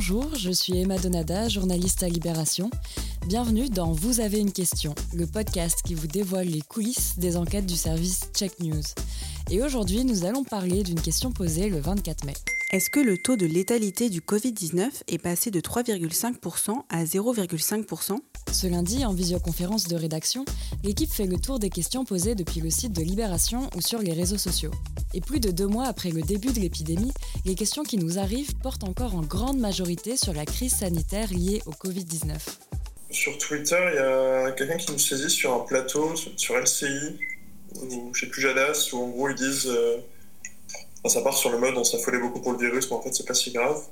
Bonjour, je suis Emma Donada, journaliste à Libération. Bienvenue dans Vous avez une question, le podcast qui vous dévoile les coulisses des enquêtes du service Check News. Et aujourd'hui, nous allons parler d'une question posée le 24 mai. Est-ce que le taux de létalité du Covid-19 est passé de 3,5% à 0,5% Ce lundi, en visioconférence de rédaction, l'équipe fait le tour des questions posées depuis le site de Libération ou sur les réseaux sociaux. Et plus de deux mois après le début de l'épidémie, les questions qui nous arrivent portent encore en grande majorité sur la crise sanitaire liée au Covid-19. Sur Twitter, il y a quelqu'un qui nous saisit sur un plateau, sur LCI, ou chez Pujadas, où en gros ils disent... Euh, ça part sur le mode on s'affolait beaucoup pour le virus, mais en fait, c'est pas si grave.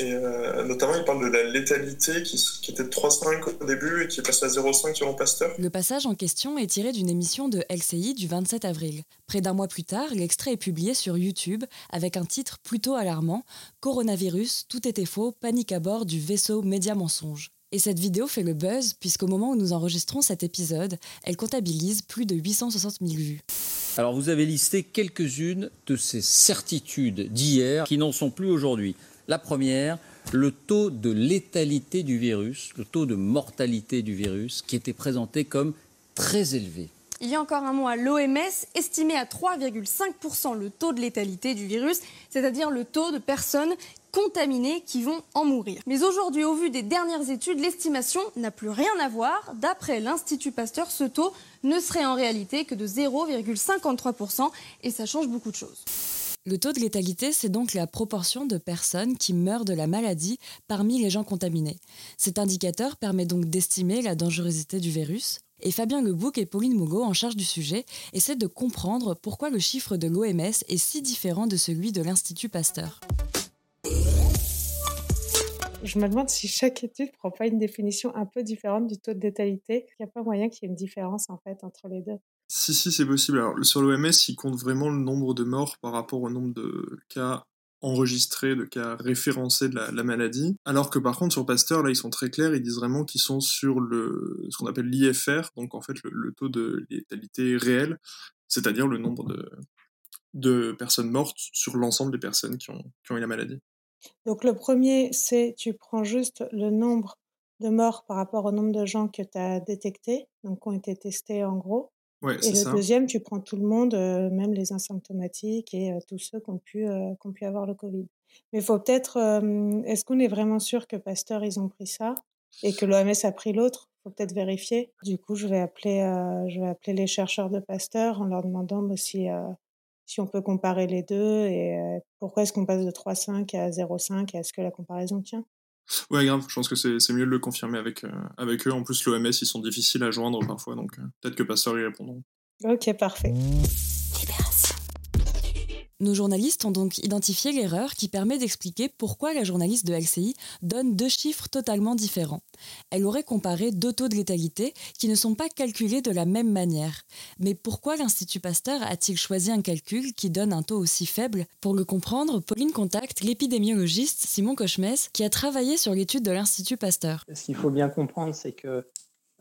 Et euh, notamment, il parle de la létalité qui, était de 3,5 au début et qui est passée à 0,5 selon Pasteur. Le passage en question est tiré d'une émission de LCI du 27 avril. Près d'un mois plus tard, l'extrait est publié sur YouTube avec un titre plutôt alarmant Coronavirus, tout était faux, panique à bord du vaisseau Média Mensonge. Et cette vidéo fait le buzz puisqu'au moment où nous enregistrons cet épisode, elle comptabilise plus de 860 000 vues. Alors vous avez listé quelques-unes de ces certitudes d'hier qui n'en sont plus aujourd'hui. La première, le taux de létalité du virus, le taux de mortalité du virus, qui était présenté comme très élevé. Il y a encore un mois, l'OMS estimait à 3,5% le taux de létalité du virus, c'est-à-dire le taux de personnes contaminées qui vont en mourir. Mais aujourd'hui, au vu des dernières études, l'estimation n'a plus rien à voir. D'après l'Institut Pasteur, ce taux ne serait en réalité que de 0,53% et ça change beaucoup de choses. Le taux de létalité, c'est donc la proportion de personnes qui meurent de la maladie parmi les gens contaminés. Cet indicateur permet donc d'estimer la dangerosité du virus. Et Fabien Lebouc et Pauline Mougot, en charge du sujet, essaient de comprendre pourquoi le chiffre de l'OMS est si différent de celui de l'Institut Pasteur. Je me demande si chaque étude prend pas une définition un peu différente du taux de létalité. Il n'y a pas moyen qu'il y ait une différence en fait entre les deux. Si, si, c'est possible. Sur l'OMS, ils comptent vraiment le nombre de morts par rapport au nombre de cas enregistrés, de cas référencés de la, maladie. Alors que par contre, sur Pasteur, là, ils sont très clairs, ils disent vraiment qu'ils sont sur le, ce qu'on appelle l'IFR, donc en fait le, taux de létalité réel, c'est-à-dire le nombre de, personnes mortes sur l'ensemble des personnes qui ont eu la maladie. Donc le premier, c'est tu prends juste le nombre de morts par rapport au nombre de gens que tu as détectés, donc qui ont été testés en gros. Ouais, et le deuxième, tu prends tout le monde, euh, même les asymptomatiques et euh, tous ceux qui ont, pu, euh, qui ont pu avoir le Covid. Mais il faut peut-être, est-ce qu'on est vraiment sûr que Pasteur, ils ont pris ça et que l'OMS a pris l'autre? Il faut peut-être vérifier. Du coup, je vais, appeler, je vais appeler les chercheurs de Pasteur en leur demandant bah, si, si on peut comparer les deux et pourquoi est-ce qu'on passe de 3,5 à 0,5 Est-ce que la comparaison tient? Ouais, grave, je pense que c'est mieux de le confirmer avec, avec eux. En plus, l'OMS, ils sont difficiles à joindre parfois, donc peut-être que Pasteur y répondront. Ok, parfait. Nos journalistes ont donc identifié l'erreur qui permet d'expliquer pourquoi la journaliste de LCI donne deux chiffres totalement différents. Elle aurait comparé deux taux de létalité qui ne sont pas calculés de la même manière. Mais pourquoi l'Institut Pasteur a-t-il choisi un calcul qui donne un taux aussi faible? Pour le comprendre, Pauline contacte l'épidémiologiste Simon Cochemès qui a travaillé sur l'étude de l'Institut Pasteur. Ce qu'il faut bien comprendre, c'est que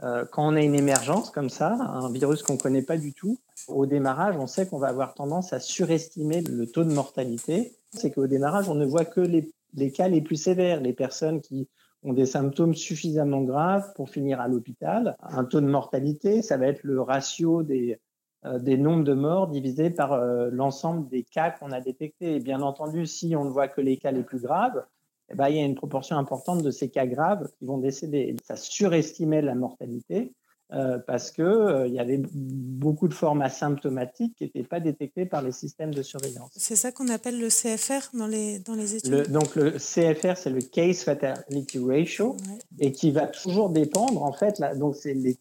euh, quand on a une émergence comme ça, un virus qu'on ne connaît pas du tout, au démarrage, on sait qu'on va avoir tendance à surestimer le taux de mortalité. C'est qu'au démarrage, on ne voit que les, cas les plus sévères, les personnes qui ont des symptômes suffisamment graves pour finir à l'hôpital. Un taux de mortalité, ça va être le ratio des, euh, nombres de morts divisé par euh, l'ensemble des cas qu'on a détectés. Et bien entendu, si on ne voit que les cas les plus graves, eh ben, il y a une proportion importante de ces cas graves qui vont décéder. Ça surestimait la mortalité. Euh, parce que euh, il y avait beaucoup de formes asymptomatiques qui n'étaient pas détectées par les systèmes de surveillance. C'est ça qu'on appelle le CFR dans les, dans les études? Donc le CFR, c'est le Case Fatality Ratio, et qui va toujours dépendre, en fait, là, donc c'est les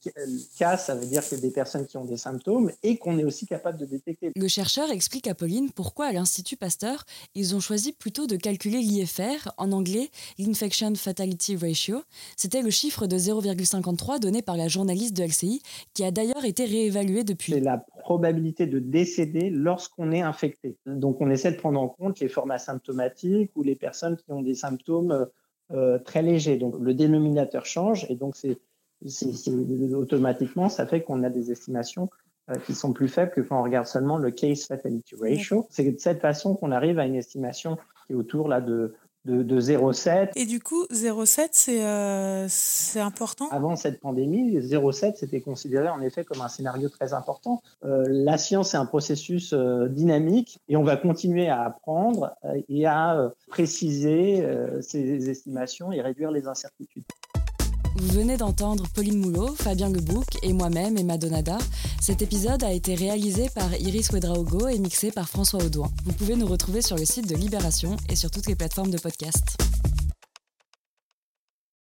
cas, ça veut dire que des personnes qui ont des symptômes et qu'on est aussi capable de détecter. Le chercheur explique à Pauline pourquoi à l'Institut Pasteur, ils ont choisi plutôt de calculer l'IFR, en anglais l'Infection Fatality Ratio. C'était le chiffre de 0,53 donné par la journaliste de LCI, qui a d'ailleurs été réévalué depuis. C'est la probabilité de décéder lorsqu'on est infecté. Donc on essaie de prendre en compte les formes asymptomatiques ou les personnes qui ont des symptômes euh, très légers. Donc le dénominateur change et donc c'est automatiquement ça fait qu'on a des estimations euh, qui sont plus faibles que quand on regarde seulement le case fatality ratio. C'est de cette façon qu'on arrive à une estimation qui est autour là de de, de 0,7. Et du coup, 0,7, c'est euh, c'est important? Avant cette pandémie, 0,7, c'était considéré en effet comme un scénario très important. Euh, la science est un processus euh, dynamique et on va continuer à apprendre euh, et à euh, préciser euh, ces estimations et réduire les incertitudes. Vous venez d'entendre Pauline Moulot, Fabien Lebouc et moi-même, Emma Donada. Cet épisode a été réalisé par Iris Wedraogo et mixé par François Audouin. Vous pouvez nous retrouver sur le site de Libération et sur toutes les plateformes de podcast.